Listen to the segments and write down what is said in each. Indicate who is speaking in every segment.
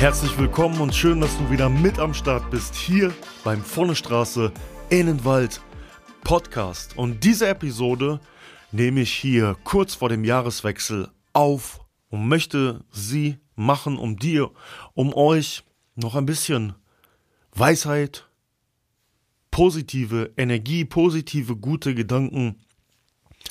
Speaker 1: Herzlich willkommen und schön, dass du wieder mit am Start bist hier beim Vorne Straße Innenwald Podcast. Und diese Episode nehme ich hier kurz vor dem Jahreswechsel auf und möchte sie machen, um dir, um euch noch ein bisschen Weisheit, positive Energie, positive, gute Gedanken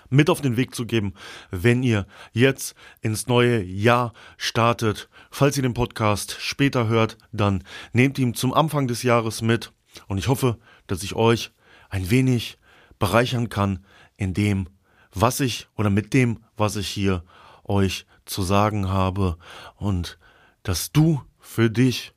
Speaker 1: mit auf den Weg zu geben, wenn ihr jetzt ins neue Jahr startet. Falls ihr den Podcast später hört, dann nehmt ihn zum Anfang des Jahres mit und ich hoffe, dass ich euch ein wenig bereichern kann in dem, was ich oder mit dem, was ich hier euch zu sagen habe und dass du für dich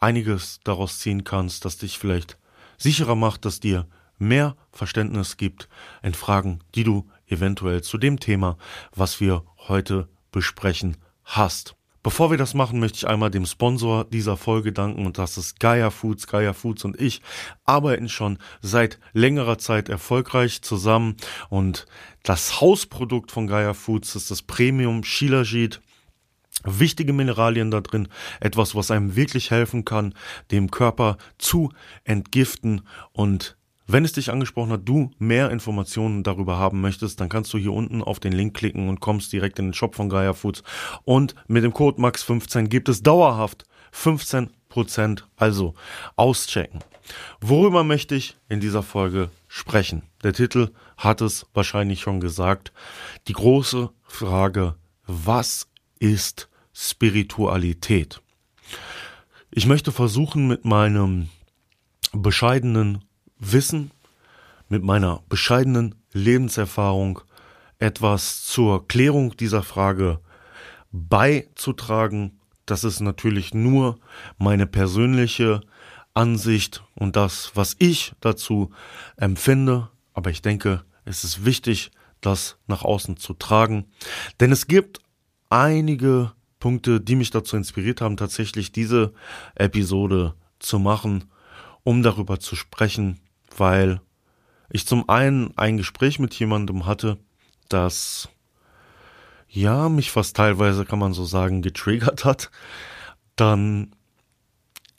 Speaker 1: einiges daraus ziehen kannst, das dich vielleicht sicherer macht, dass dir mehr Verständnis gibt in Fragen, die du eventuell zu dem Thema, was wir heute besprechen, hast. Bevor wir das machen, möchte ich einmal dem Sponsor dieser Folge danken und das ist Gaia Foods. Gaia Foods und ich arbeiten schon seit längerer Zeit erfolgreich zusammen und das Hausprodukt von Gaia Foods ist das Premium Shilajit. Wichtige Mineralien da drin, etwas, was einem wirklich helfen kann, dem Körper zu entgiften und wenn es dich angesprochen hat, du mehr Informationen darüber haben möchtest, dann kannst du hier unten auf den Link klicken und kommst direkt in den Shop von Gaia Foods. Und mit dem Code MAX15 gibt es dauerhaft 15% also auschecken. Worüber möchte ich in dieser Folge sprechen? Der Titel hat es wahrscheinlich schon gesagt. Die große Frage, was ist Spiritualität? Ich möchte versuchen, mit meinem bescheidenen Wissen, mit meiner bescheidenen Lebenserfahrung etwas zur Klärung dieser Frage beizutragen. Das ist natürlich nur meine persönliche Ansicht und das, was ich dazu empfinde. Aber ich denke, es ist wichtig, das nach außen zu tragen. Denn es gibt einige Punkte, die mich dazu inspiriert haben, tatsächlich diese Episode zu machen, um darüber zu sprechen, weil ich zum einen ein Gespräch mit jemandem hatte, das ja mich fast teilweise kann man so sagen getriggert hat. Dann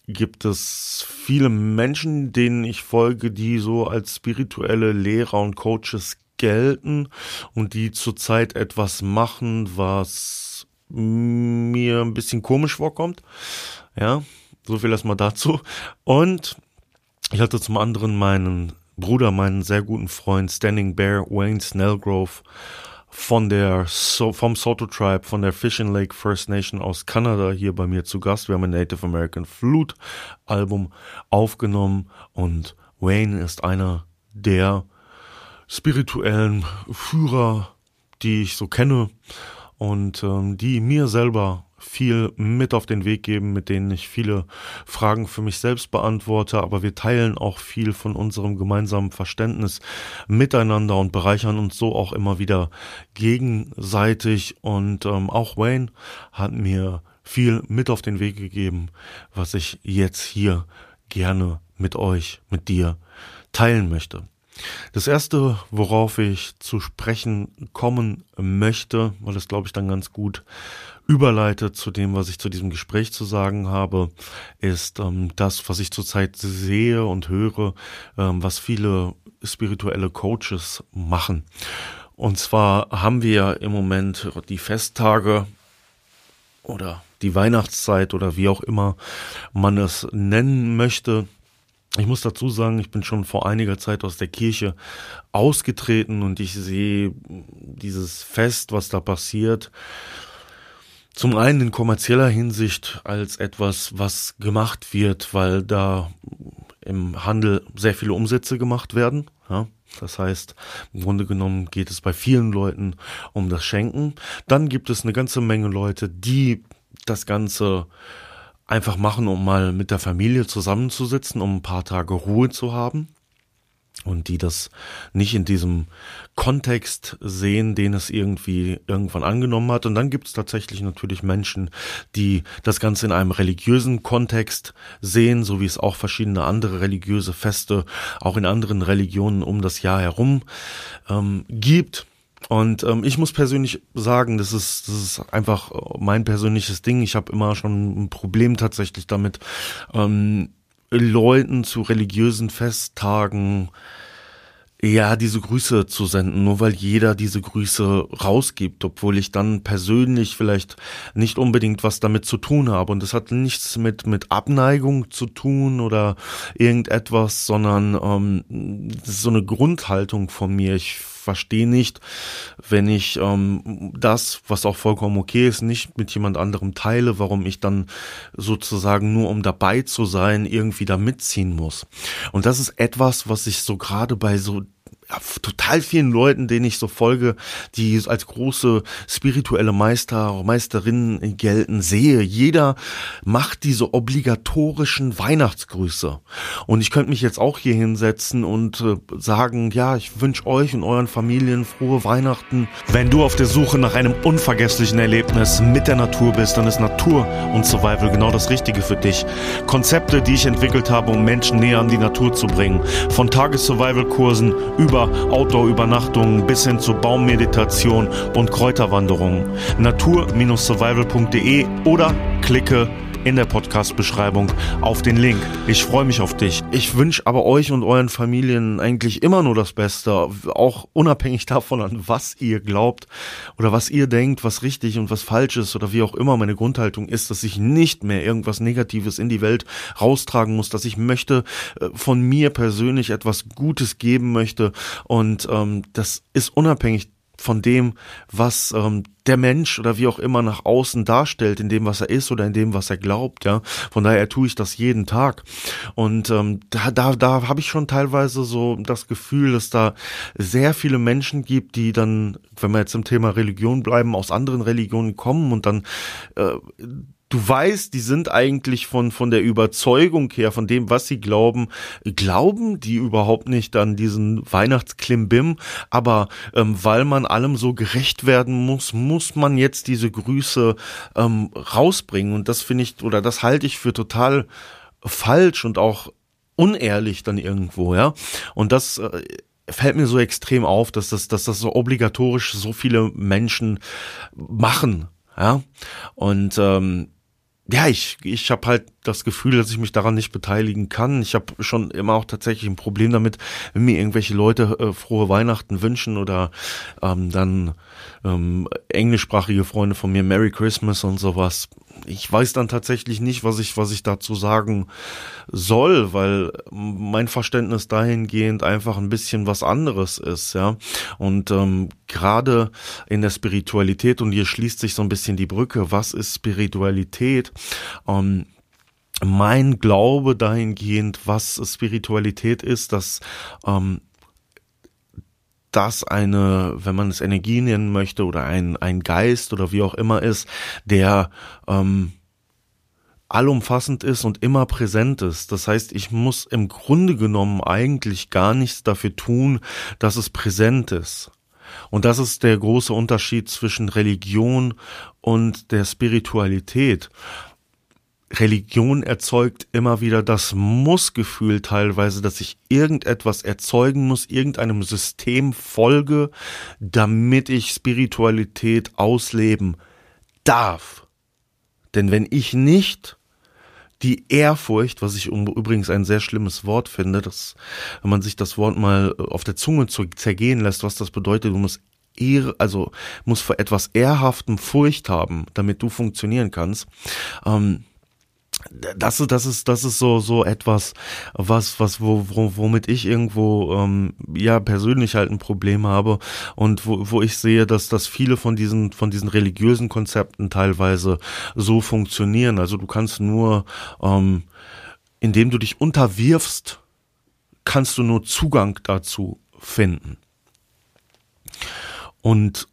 Speaker 1: gibt es viele Menschen, denen ich folge, die so als spirituelle Lehrer und Coaches gelten und die zurzeit etwas machen, was mir ein bisschen komisch vorkommt. Ja, so viel erstmal dazu. Und ich hatte zum anderen meinen Bruder, meinen sehr guten Freund Standing Bear, Wayne Snellgrove von der so vom Soto Tribe, von der Fishing Lake First Nation aus Kanada hier bei mir zu Gast. Wir haben ein Native American Flute Album aufgenommen und Wayne ist einer der spirituellen Führer, die ich so kenne und ähm, die mir selber viel mit auf den Weg geben, mit denen ich viele Fragen für mich selbst beantworte, aber wir teilen auch viel von unserem gemeinsamen Verständnis miteinander und bereichern uns so auch immer wieder gegenseitig. Und ähm, auch Wayne hat mir viel mit auf den Weg gegeben, was ich jetzt hier gerne mit euch, mit dir teilen möchte. Das erste, worauf ich zu sprechen kommen möchte, weil es glaube ich dann ganz gut überleitet zu dem, was ich zu diesem Gespräch zu sagen habe, ist ähm, das, was ich zurzeit sehe und höre, ähm, was viele spirituelle Coaches machen. Und zwar haben wir im Moment die Festtage oder die Weihnachtszeit oder wie auch immer man es nennen möchte. Ich muss dazu sagen, ich bin schon vor einiger Zeit aus der Kirche ausgetreten und ich sehe dieses Fest, was da passiert, zum einen in kommerzieller Hinsicht als etwas, was gemacht wird, weil da im Handel sehr viele Umsätze gemacht werden. Ja, das heißt, im Grunde genommen geht es bei vielen Leuten um das Schenken. Dann gibt es eine ganze Menge Leute, die das Ganze einfach machen, um mal mit der Familie zusammenzusitzen, um ein paar Tage Ruhe zu haben und die das nicht in diesem Kontext sehen, den es irgendwie irgendwann angenommen hat. Und dann gibt es tatsächlich natürlich Menschen, die das Ganze in einem religiösen Kontext sehen, so wie es auch verschiedene andere religiöse Feste auch in anderen Religionen um das Jahr herum ähm, gibt. Und ähm, ich muss persönlich sagen, das ist, das ist einfach mein persönliches Ding. Ich habe immer schon ein Problem tatsächlich damit, ähm, Leuten zu religiösen Festtagen ja, diese Grüße zu senden, nur weil jeder diese Grüße rausgibt, obwohl ich dann persönlich vielleicht nicht unbedingt was damit zu tun habe. Und das hat nichts mit, mit Abneigung zu tun oder irgendetwas, sondern ähm, das ist so eine Grundhaltung von mir. Ich verstehe nicht, wenn ich ähm, das, was auch vollkommen okay ist, nicht mit jemand anderem teile, warum ich dann sozusagen nur um dabei zu sein irgendwie da mitziehen muss. Und das ist etwas, was ich so gerade bei so total vielen Leuten, denen ich so folge, die als große spirituelle Meister, Meisterinnen gelten, sehe. Jeder macht diese obligatorischen Weihnachtsgrüße. Und ich könnte mich jetzt auch hier hinsetzen und äh, sagen, ja, ich wünsche euch und euren Familien frohe Weihnachten. Wenn du auf der Suche nach einem unvergesslichen Erlebnis mit der Natur bist, dann ist Natur und Survival genau das Richtige für dich. Konzepte, die ich entwickelt habe, um Menschen näher an die Natur zu bringen. Von Tages-Survival-Kursen über über Outdoor-Übernachtungen bis hin zu Baummeditation und Kräuterwanderungen. Natur-survival.de oder klicke in der Podcast-Beschreibung auf den Link. Ich freue mich auf dich. Ich wünsche aber euch und euren Familien eigentlich immer nur das Beste, auch unabhängig davon, an was ihr glaubt oder was ihr denkt, was richtig und was falsch ist oder wie auch immer. Meine Grundhaltung ist, dass ich nicht mehr irgendwas Negatives in die Welt raustragen muss, dass ich möchte äh, von mir persönlich etwas Gutes geben möchte und ähm, das ist unabhängig von dem, was ähm, der Mensch oder wie auch immer nach außen darstellt, in dem, was er ist oder in dem, was er glaubt, ja. Von daher tue ich das jeden Tag. Und ähm, da, da, da habe ich schon teilweise so das Gefühl, dass da sehr viele Menschen gibt, die dann, wenn wir jetzt im Thema Religion bleiben, aus anderen Religionen kommen und dann äh, du weißt, die sind eigentlich von, von der Überzeugung her, von dem, was sie glauben, glauben die überhaupt nicht an diesen Weihnachtsklimbim, aber ähm, weil man allem so gerecht werden muss, muss man jetzt diese Grüße ähm, rausbringen und das finde ich, oder das halte ich für total falsch und auch unehrlich dann irgendwo, ja. Und das äh, fällt mir so extrem auf, dass das, dass das so obligatorisch so viele Menschen machen, ja. Und ähm, ja, ich, ich habe halt das Gefühl, dass ich mich daran nicht beteiligen kann. Ich habe schon immer auch tatsächlich ein Problem damit, wenn mir irgendwelche Leute äh, frohe Weihnachten wünschen oder ähm, dann ähm, englischsprachige Freunde von mir Merry Christmas und sowas. Ich weiß dann tatsächlich nicht, was ich, was ich dazu sagen soll, weil mein Verständnis dahingehend einfach ein bisschen was anderes ist, ja. Und ähm, gerade in der Spiritualität, und hier schließt sich so ein bisschen die Brücke, was ist Spiritualität? Ähm, mein Glaube dahingehend, was Spiritualität ist, dass ähm, das eine, wenn man es Energie nennen möchte oder ein, ein Geist oder wie auch immer ist, der ähm, allumfassend ist und immer präsent ist. Das heißt, ich muss im Grunde genommen eigentlich gar nichts dafür tun, dass es präsent ist. Und das ist der große Unterschied zwischen Religion und der Spiritualität. Religion erzeugt immer wieder das Muss-Gefühl teilweise, dass ich irgendetwas erzeugen muss, irgendeinem System folge, damit ich Spiritualität ausleben darf. Denn wenn ich nicht die Ehrfurcht, was ich übrigens ein sehr schlimmes Wort finde, dass, wenn man sich das Wort mal auf der Zunge zergehen lässt, was das bedeutet, du musst Ehre, also muss vor etwas Ehrhaftem Furcht haben, damit du funktionieren kannst. Ähm, das das ist, das ist so, so etwas, was, was, wo, wo, womit ich irgendwo, ähm, ja, persönlich halt ein Problem habe und wo, wo ich sehe, dass, dass viele von diesen, von diesen religiösen Konzepten teilweise so funktionieren. Also du kannst nur, ähm, indem du dich unterwirfst, kannst du nur Zugang dazu finden. Und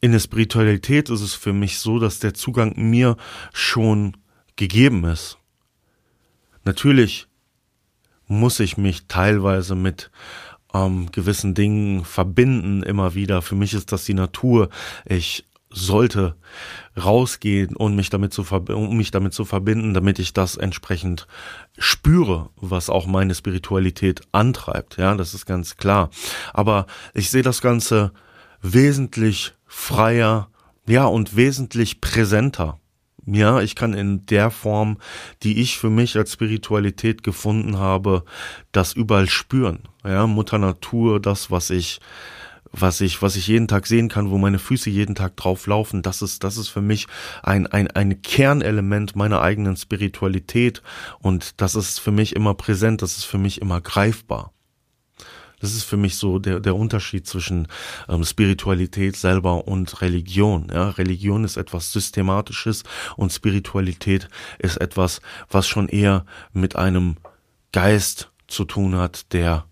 Speaker 1: in der Spiritualität ist es für mich so, dass der Zugang mir schon gegeben ist. Natürlich muss ich mich teilweise mit ähm, gewissen Dingen verbinden immer wieder. Für mich ist das die Natur. Ich sollte rausgehen und mich damit zu um mich damit zu verbinden, damit ich das entsprechend spüre, was auch meine Spiritualität antreibt. Ja, das ist ganz klar. Aber ich sehe das Ganze wesentlich freier, ja, und wesentlich präsenter. Ja, ich kann in der Form, die ich für mich als Spiritualität gefunden habe, das überall spüren. Ja, Mutter Natur, das, was ich, was ich, was ich jeden Tag sehen kann, wo meine Füße jeden Tag drauf laufen, das ist, das ist für mich ein, ein, ein Kernelement meiner eigenen Spiritualität und das ist für mich immer präsent, das ist für mich immer greifbar. Das ist für mich so der, der Unterschied zwischen ähm, Spiritualität selber und Religion. Ja, Religion ist etwas Systematisches und Spiritualität ist etwas, was schon eher mit einem Geist zu tun hat, der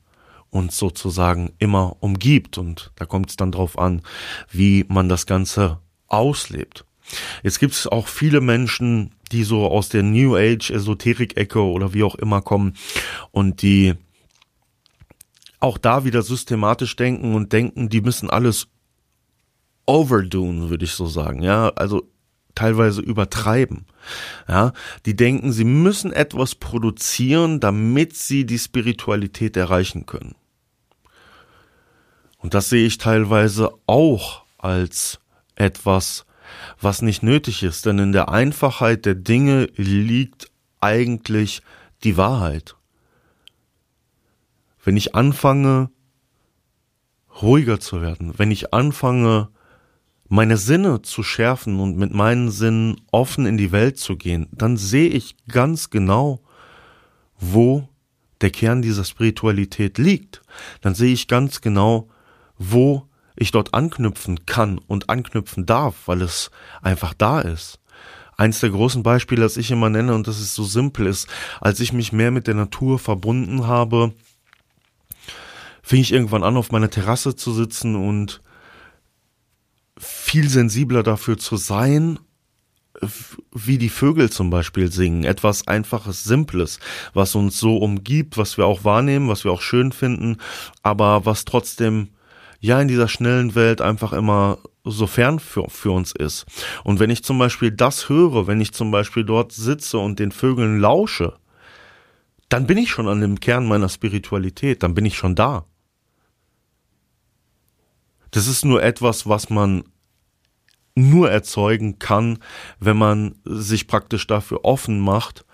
Speaker 1: uns sozusagen immer umgibt. Und da kommt es dann drauf an, wie man das Ganze auslebt. Jetzt gibt es auch viele Menschen, die so aus der New Age Esoterik-Ecke oder wie auch immer kommen und die auch da wieder systematisch denken und denken, die müssen alles overdoen, würde ich so sagen. Ja, also teilweise übertreiben. Ja, die denken, sie müssen etwas produzieren, damit sie die Spiritualität erreichen können. Und das sehe ich teilweise auch als etwas, was nicht nötig ist, denn in der Einfachheit der Dinge liegt eigentlich die Wahrheit. Wenn ich anfange, ruhiger zu werden, wenn ich anfange, meine Sinne zu schärfen und mit meinen Sinnen offen in die Welt zu gehen, dann sehe ich ganz genau, wo der Kern dieser Spiritualität liegt. Dann sehe ich ganz genau, wo ich dort anknüpfen kann und anknüpfen darf, weil es einfach da ist. Eins der großen Beispiele, das ich immer nenne, und das ist so simpel ist, als ich mich mehr mit der Natur verbunden habe, fing ich irgendwann an, auf meiner Terrasse zu sitzen und viel sensibler dafür zu sein, wie die Vögel zum Beispiel singen. Etwas einfaches, simples, was uns so umgibt, was wir auch wahrnehmen, was wir auch schön finden, aber was trotzdem ja in dieser schnellen Welt einfach immer so fern für, für uns ist. Und wenn ich zum Beispiel das höre, wenn ich zum Beispiel dort sitze und den Vögeln lausche, dann bin ich schon an dem Kern meiner Spiritualität, dann bin ich schon da. Das ist nur etwas, was man nur erzeugen kann, wenn man sich praktisch dafür offen macht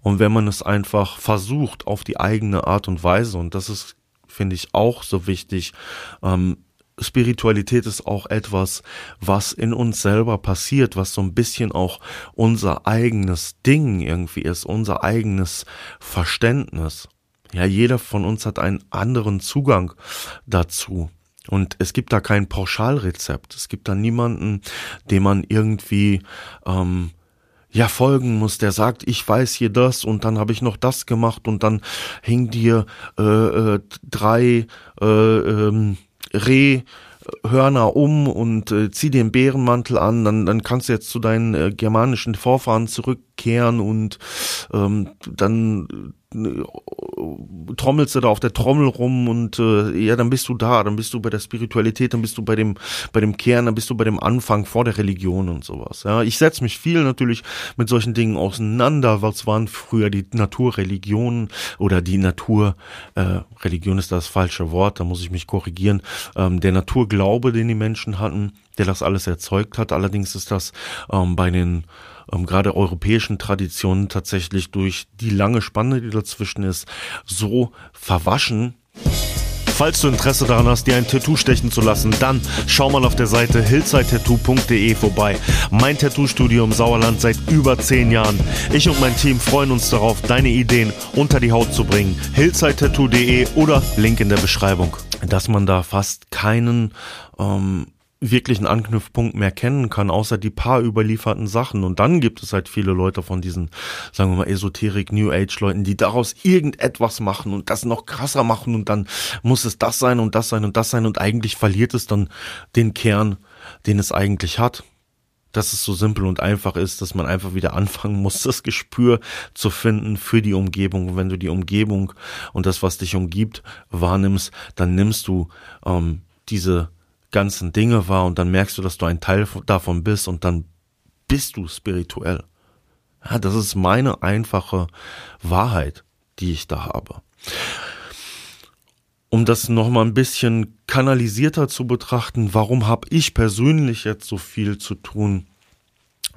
Speaker 1: und wenn man es einfach versucht auf die eigene Art und Weise. Und das ist, finde ich, auch so wichtig. Ähm, Spiritualität ist auch etwas, was in uns selber passiert, was so ein bisschen auch unser eigenes Ding irgendwie ist, unser eigenes Verständnis. Ja, jeder von uns hat einen anderen Zugang dazu. Und es gibt da kein Pauschalrezept. Es gibt da niemanden, dem man irgendwie ähm, ja folgen muss, der sagt, ich weiß hier das und dann habe ich noch das gemacht und dann hing dir äh, äh, drei äh, ähm, Reh Hörner um und äh, zieh den Bärenmantel an, dann, dann kannst du jetzt zu deinen äh, germanischen Vorfahren zurückkehren und ähm, dann trommelst du da auf der Trommel rum und äh, ja, dann bist du da, dann bist du bei der Spiritualität, dann bist du bei dem, bei dem Kern, dann bist du bei dem Anfang vor der Religion und sowas. Ja, ich setze mich viel natürlich mit solchen Dingen auseinander. Was waren früher die Naturreligionen oder die Natur, äh, Religion ist das falsche Wort, da muss ich mich korrigieren, ähm, der Naturglaube, den die Menschen hatten, der das alles erzeugt hat. Allerdings ist das ähm, bei den ähm, gerade europäischen Traditionen tatsächlich durch die lange Spanne, die dazwischen ist, so verwaschen. Falls du Interesse daran hast, dir ein Tattoo stechen zu lassen, dann schau mal auf der Seite hillsidetattoo.de vorbei. Mein Tattoo-Studio im Sauerland seit über zehn Jahren. Ich und mein Team freuen uns darauf, deine Ideen unter die Haut zu bringen. hillsidetattoo.de oder Link in der Beschreibung. Dass man da fast keinen ähm, wirklichen Anknüpfpunkt mehr kennen kann, außer die paar überlieferten Sachen. Und dann gibt es halt viele Leute von diesen, sagen wir mal, Esoterik, New Age Leuten, die daraus irgendetwas machen und das noch krasser machen und dann muss es das sein und das sein und das sein und eigentlich verliert es dann den Kern, den es eigentlich hat. dass es so simpel und einfach ist, dass man einfach wieder anfangen muss, das Gespür zu finden für die Umgebung. Und wenn du die Umgebung und das, was dich umgibt, wahrnimmst, dann nimmst du ähm, diese ganzen Dinge wahr und dann merkst du, dass du ein Teil davon bist und dann bist du spirituell. Ja, das ist meine einfache Wahrheit, die ich da habe um das nochmal ein bisschen kanalisierter zu betrachten, warum habe ich persönlich jetzt so viel zu tun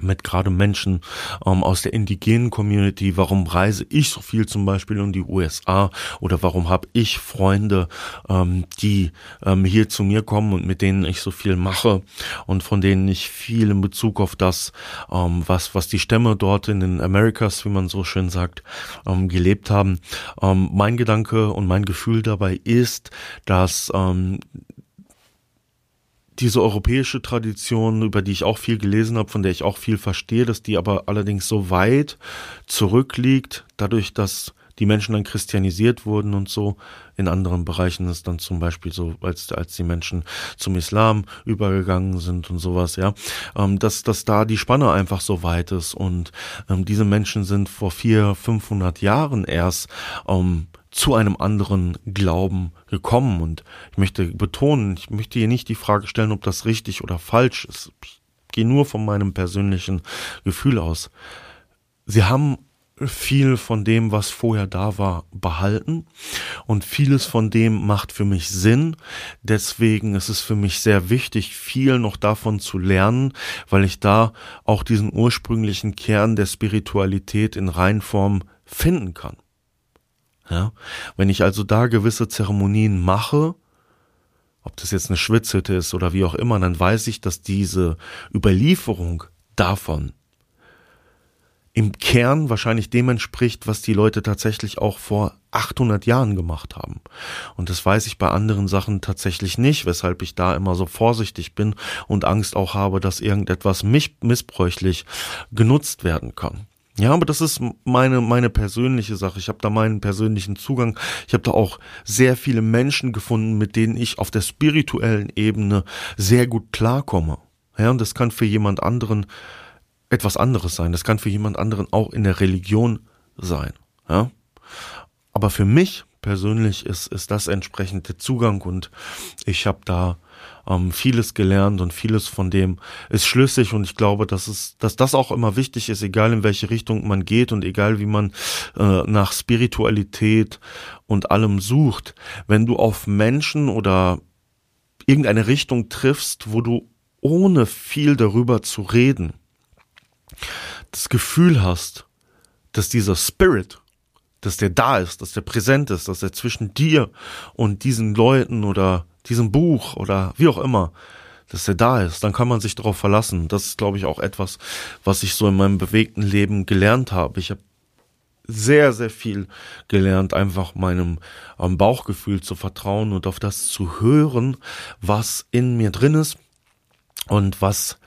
Speaker 1: mit gerade Menschen ähm, aus der indigenen Community, warum reise ich so viel zum Beispiel in die USA oder warum habe ich Freunde, ähm, die ähm, hier zu mir kommen und mit denen ich so viel mache und von denen ich viel in Bezug auf das, ähm, was, was die Stämme dort in den Americas, wie man so schön sagt, ähm, gelebt haben. Ähm, mein Gedanke und mein Gefühl dabei ist, dass ähm, diese europäische Tradition, über die ich auch viel gelesen habe, von der ich auch viel verstehe, dass die aber allerdings so weit zurückliegt, dadurch, dass die Menschen dann christianisiert wurden und so. In anderen Bereichen ist dann zum Beispiel so, als, als die Menschen zum Islam übergegangen sind und sowas, ja, ähm, dass, dass da die Spanne einfach so weit ist und ähm, diese Menschen sind vor vier, 500 Jahren erst ähm, zu einem anderen Glauben gekommen. Und ich möchte betonen, ich möchte hier nicht die Frage stellen, ob das richtig oder falsch ist. Ich gehe nur von meinem persönlichen Gefühl aus. Sie haben viel von dem, was vorher da war, behalten und vieles von dem macht für mich Sinn. Deswegen ist es für mich sehr wichtig, viel noch davon zu lernen, weil ich da auch diesen ursprünglichen Kern der Spiritualität in Reinform finden kann. Ja? Wenn ich also da gewisse Zeremonien mache, ob das jetzt eine Schwitzhütte ist oder wie auch immer, dann weiß ich, dass diese Überlieferung davon im Kern wahrscheinlich dem entspricht, was die Leute tatsächlich auch vor 800 Jahren gemacht haben. Und das weiß ich bei anderen Sachen tatsächlich nicht, weshalb ich da immer so vorsichtig bin und Angst auch habe, dass irgendetwas mich missbräuchlich genutzt werden kann. Ja, aber das ist meine meine persönliche Sache. Ich habe da meinen persönlichen Zugang. Ich habe da auch sehr viele Menschen gefunden, mit denen ich auf der spirituellen Ebene sehr gut klarkomme. Ja, und das kann für jemand anderen etwas anderes sein. Das kann für jemand anderen auch in der Religion sein. Ja, aber für mich persönlich ist ist das entsprechend der Zugang und ich habe da ähm, vieles gelernt und vieles von dem ist schlüssig und ich glaube, dass es, dass das auch immer wichtig ist, egal in welche Richtung man geht und egal wie man äh, nach Spiritualität und allem sucht. Wenn du auf Menschen oder irgendeine Richtung triffst, wo du ohne viel darüber zu reden das Gefühl hast, dass dieser Spirit, dass der da ist, dass der präsent ist, dass er zwischen dir und diesen Leuten oder diesem Buch oder wie auch immer, dass er da ist, dann kann man sich darauf verlassen. Das ist, glaube ich, auch etwas, was ich so in meinem bewegten Leben gelernt habe. Ich habe sehr, sehr viel gelernt, einfach meinem ähm, Bauchgefühl zu vertrauen und auf das zu hören, was in mir drin ist und was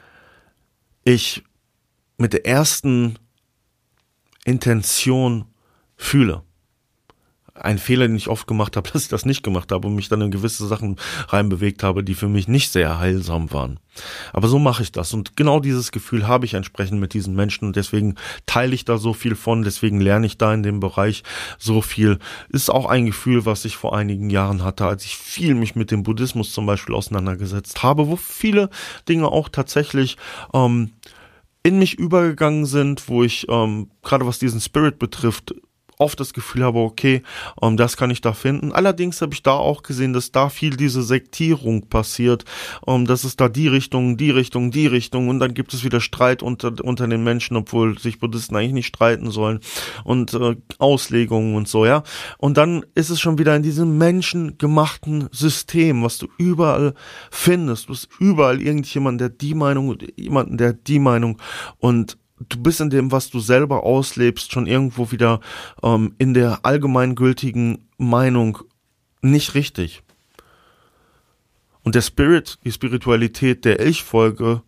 Speaker 1: ich mit der ersten Intention fühle ein Fehler, den ich oft gemacht habe, dass ich das nicht gemacht habe und mich dann in gewisse Sachen reinbewegt habe, die für mich nicht sehr heilsam waren. Aber so mache ich das und genau dieses Gefühl habe ich entsprechend mit diesen Menschen und deswegen teile ich da so viel von, deswegen lerne ich da in dem Bereich so viel. Ist auch ein Gefühl, was ich vor einigen Jahren hatte, als ich viel mich mit dem Buddhismus zum Beispiel auseinandergesetzt habe, wo viele Dinge auch tatsächlich ähm, in mich übergegangen sind, wo ich ähm, gerade was diesen Spirit betrifft, oft das Gefühl habe, okay, ähm, das kann ich da finden. Allerdings habe ich da auch gesehen, dass da viel diese Sektierung passiert, ähm, dass es da die Richtung, die Richtung, die Richtung und dann gibt es wieder Streit unter, unter den Menschen, obwohl sich Buddhisten eigentlich nicht streiten sollen und äh, Auslegungen und so, ja. Und dann ist es schon wieder in diesem menschengemachten System, was du überall findest. Du hast überall irgendjemanden, der die Meinung, jemanden, der die Meinung und du bist in dem, was du selber auslebst, schon irgendwo wieder ähm, in der allgemeingültigen Meinung nicht richtig. Und der Spirit, die Spiritualität, der ich folge,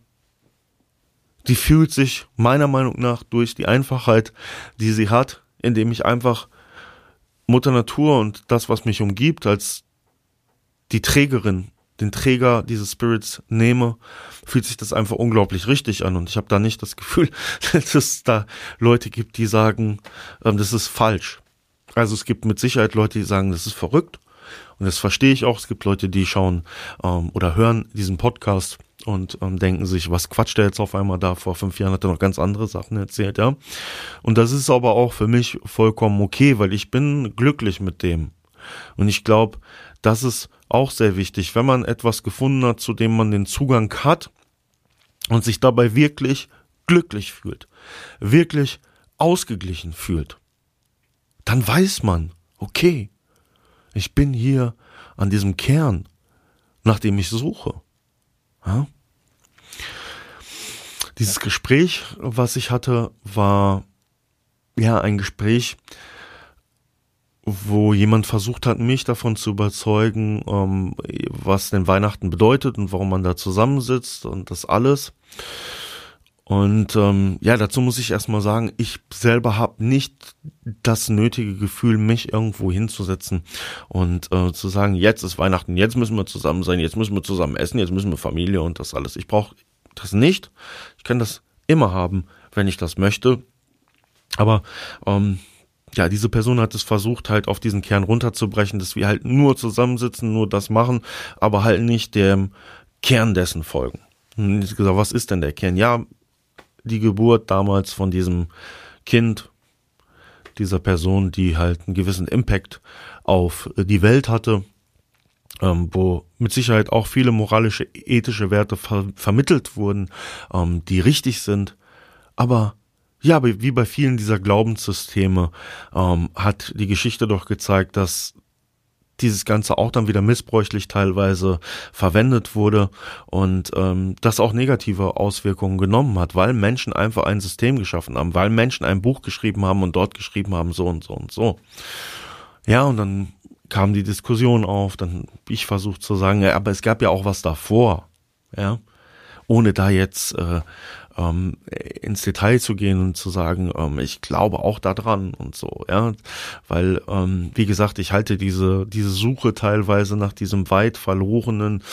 Speaker 1: die fühlt sich meiner Meinung nach durch die Einfachheit, die sie hat, indem ich einfach Mutter Natur und das, was mich umgibt, als die Trägerin den Träger dieses Spirits nehme, fühlt sich das einfach unglaublich richtig an. Und ich habe da nicht das Gefühl, dass es da Leute gibt, die sagen, ähm, das ist falsch. Also es gibt mit Sicherheit Leute, die sagen, das ist verrückt. Und das verstehe ich auch. Es gibt Leute, die schauen ähm, oder hören diesen Podcast und ähm, denken sich, was quatscht der jetzt auf einmal da? Vor fünf Jahren hat er noch ganz andere Sachen erzählt, ja. Und das ist aber auch für mich vollkommen okay, weil ich bin glücklich mit dem. Und ich glaube, das ist auch sehr wichtig, wenn man etwas gefunden hat, zu dem man den Zugang hat und sich dabei wirklich glücklich fühlt, wirklich ausgeglichen fühlt, dann weiß man, okay, ich bin hier an diesem Kern, nach dem ich suche. Ja? Dieses Gespräch, was ich hatte, war ja ein Gespräch, wo jemand versucht hat, mich davon zu überzeugen, ähm, was denn Weihnachten bedeutet und warum man da zusammensitzt und das alles. Und ähm, ja, dazu muss ich erstmal sagen, ich selber habe nicht das nötige Gefühl, mich irgendwo hinzusetzen und äh, zu sagen, jetzt ist Weihnachten, jetzt müssen wir zusammen sein, jetzt müssen wir zusammen essen, jetzt müssen wir Familie und das alles. Ich brauche das nicht. Ich kann das immer haben, wenn ich das möchte. Aber ähm, ja, diese Person hat es versucht, halt auf diesen Kern runterzubrechen, dass wir halt nur zusammensitzen, nur das machen, aber halt nicht dem Kern dessen folgen. Und ich gesagt, was ist denn der Kern? Ja, die Geburt damals von diesem Kind, dieser Person, die halt einen gewissen Impact auf die Welt hatte, ähm, wo mit Sicherheit auch viele moralische, ethische Werte ver vermittelt wurden, ähm, die richtig sind. Aber ja, wie bei vielen dieser Glaubenssysteme ähm, hat die Geschichte doch gezeigt, dass dieses Ganze auch dann wieder missbräuchlich teilweise verwendet wurde und ähm, das auch negative Auswirkungen genommen hat, weil Menschen einfach ein System geschaffen haben, weil Menschen ein Buch geschrieben haben und dort geschrieben haben, so und so und so. Ja, und dann kam die Diskussion auf, dann ich versucht zu sagen, ja, aber es gab ja auch was davor, ja, ohne da jetzt äh, ähm, ins Detail zu gehen und zu sagen, ähm, ich glaube auch daran und so, ja, weil ähm, wie gesagt, ich halte diese diese Suche teilweise nach diesem weit verlorenen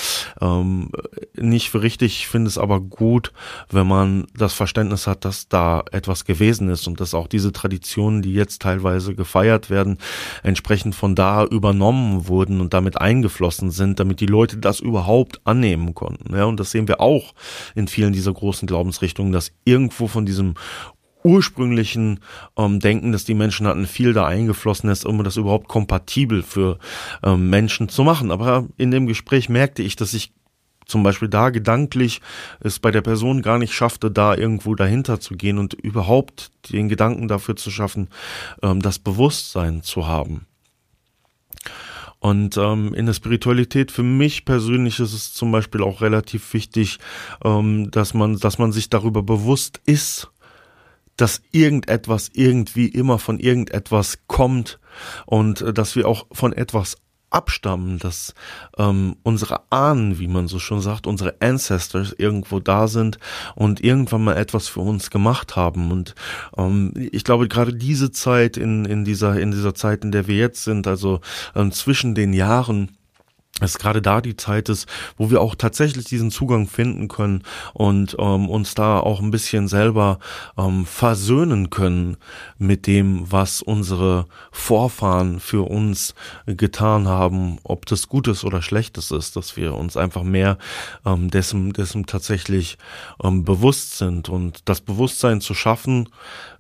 Speaker 1: ähm, nicht für richtig, ich finde es aber gut, wenn man das Verständnis hat, dass da etwas gewesen ist und dass auch diese Traditionen, die jetzt teilweise gefeiert werden, entsprechend von da übernommen wurden und damit eingeflossen sind, damit die Leute das überhaupt annehmen konnten, ja, und das sehen wir auch in vielen dieser großen Glaubensrichtungen Richtung, dass irgendwo von diesem ursprünglichen ähm, Denken, dass die Menschen hatten, viel da eingeflossen ist, um das überhaupt kompatibel für ähm, Menschen zu machen. Aber in dem Gespräch merkte ich, dass ich zum Beispiel da gedanklich es bei der Person gar nicht schaffte, da irgendwo dahinter zu gehen und überhaupt den Gedanken dafür zu schaffen, ähm, das Bewusstsein zu haben. Und ähm, in der Spiritualität für mich persönlich ist es zum Beispiel auch relativ wichtig, ähm, dass man, dass man sich darüber bewusst ist, dass irgendetwas irgendwie immer von irgendetwas kommt und äh, dass wir auch von etwas abstammen, dass ähm, unsere Ahnen, wie man so schon sagt, unsere Ancestors irgendwo da sind und irgendwann mal etwas für uns gemacht haben. Und ähm, ich glaube, gerade diese Zeit in, in dieser, in dieser Zeit, in der wir jetzt sind, also ähm, zwischen den Jahren, dass gerade da die Zeit ist, wo wir auch tatsächlich diesen Zugang finden können und ähm, uns da auch ein bisschen selber ähm, versöhnen können mit dem, was unsere Vorfahren für uns getan haben, ob das Gutes oder Schlechtes ist, dass wir uns einfach mehr ähm, dessen, dessen tatsächlich ähm, bewusst sind. Und das Bewusstsein zu schaffen,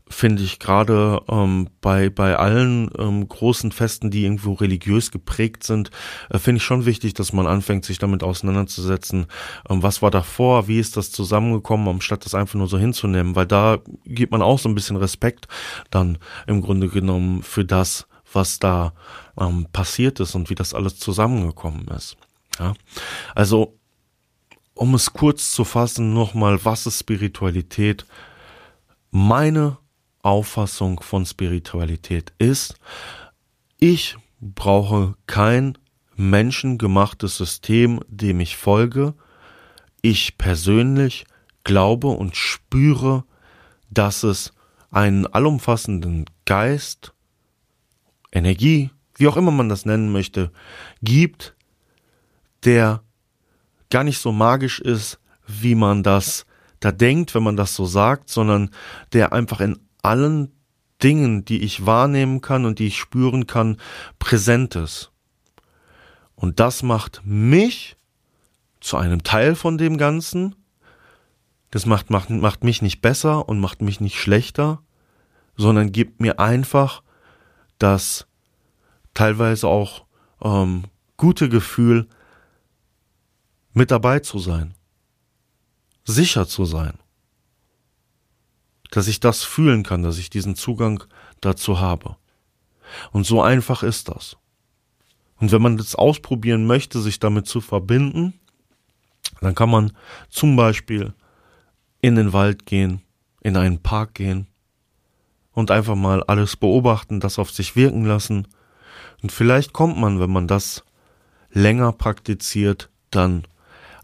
Speaker 1: finde ich gerade ähm, bei bei allen ähm, großen Festen, die irgendwo religiös geprägt sind, äh, finde ich schon wichtig, dass man anfängt, sich damit auseinanderzusetzen. Ähm, was war davor? Wie ist das zusammengekommen, anstatt das einfach nur so hinzunehmen? Weil da gibt man auch so ein bisschen Respekt dann im Grunde genommen für das, was da ähm, passiert ist und wie das alles zusammengekommen ist. Ja, also um es kurz zu fassen, nochmal, was ist Spiritualität? Meine Auffassung von Spiritualität ist, ich brauche kein menschengemachtes System, dem ich folge. Ich persönlich glaube und spüre, dass es einen allumfassenden Geist, Energie, wie auch immer man das nennen möchte, gibt, der gar nicht so magisch ist, wie man das da denkt, wenn man das so sagt, sondern der einfach in allen Dingen, die ich wahrnehmen kann und die ich spüren kann, präsent ist. Und das macht mich zu einem Teil von dem Ganzen. Das macht, macht, macht mich nicht besser und macht mich nicht schlechter, sondern gibt mir einfach das teilweise auch ähm, gute Gefühl, mit dabei zu sein, sicher zu sein, dass ich das fühlen kann, dass ich diesen Zugang dazu habe. Und so einfach ist das. Und wenn man das ausprobieren möchte, sich damit zu verbinden, dann kann man zum Beispiel in den Wald gehen, in einen Park gehen und einfach mal alles beobachten, das auf sich wirken lassen. Und vielleicht kommt man, wenn man das länger praktiziert, dann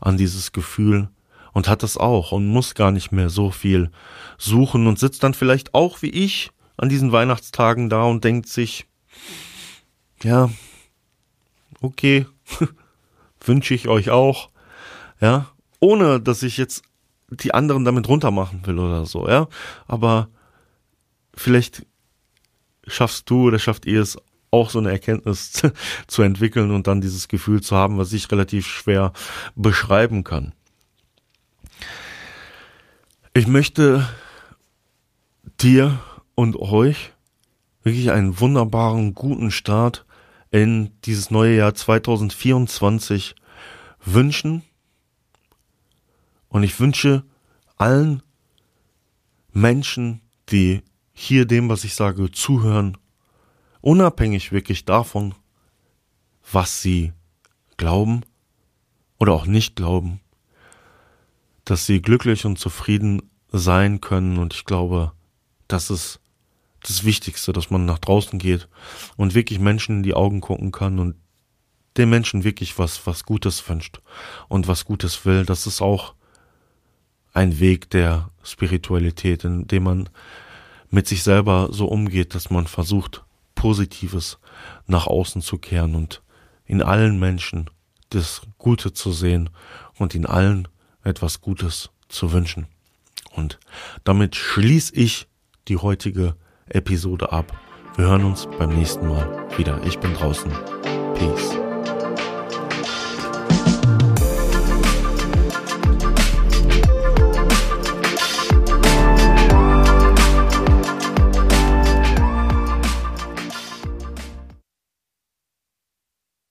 Speaker 1: an dieses Gefühl und hat das auch und muss gar nicht mehr so viel suchen und sitzt dann vielleicht auch wie ich an diesen Weihnachtstagen da und denkt sich, ja, okay, wünsche ich euch auch, ja, ohne dass ich jetzt die anderen damit runtermachen will oder so, ja, aber vielleicht schaffst du oder schafft ihr es auch so eine Erkenntnis zu entwickeln und dann dieses Gefühl zu haben, was ich relativ schwer beschreiben kann. Ich möchte dir und euch wirklich einen wunderbaren, guten Start in dieses neue Jahr 2024 wünschen. Und ich wünsche allen Menschen, die hier dem, was ich sage, zuhören, unabhängig wirklich davon, was sie glauben oder auch nicht glauben, dass sie glücklich und zufrieden sein können. Und ich glaube, das ist das Wichtigste, dass man nach draußen geht und wirklich Menschen in die Augen gucken kann und den Menschen wirklich was, was Gutes wünscht und was Gutes will. Das ist auch ein Weg der Spiritualität, in dem man mit sich selber so umgeht, dass man versucht, Positives nach außen zu kehren und in allen Menschen das Gute zu sehen und in allen etwas Gutes zu wünschen. Und damit schließe ich die heutige Episode ab. Wir hören uns beim nächsten Mal wieder. Ich bin draußen. Peace.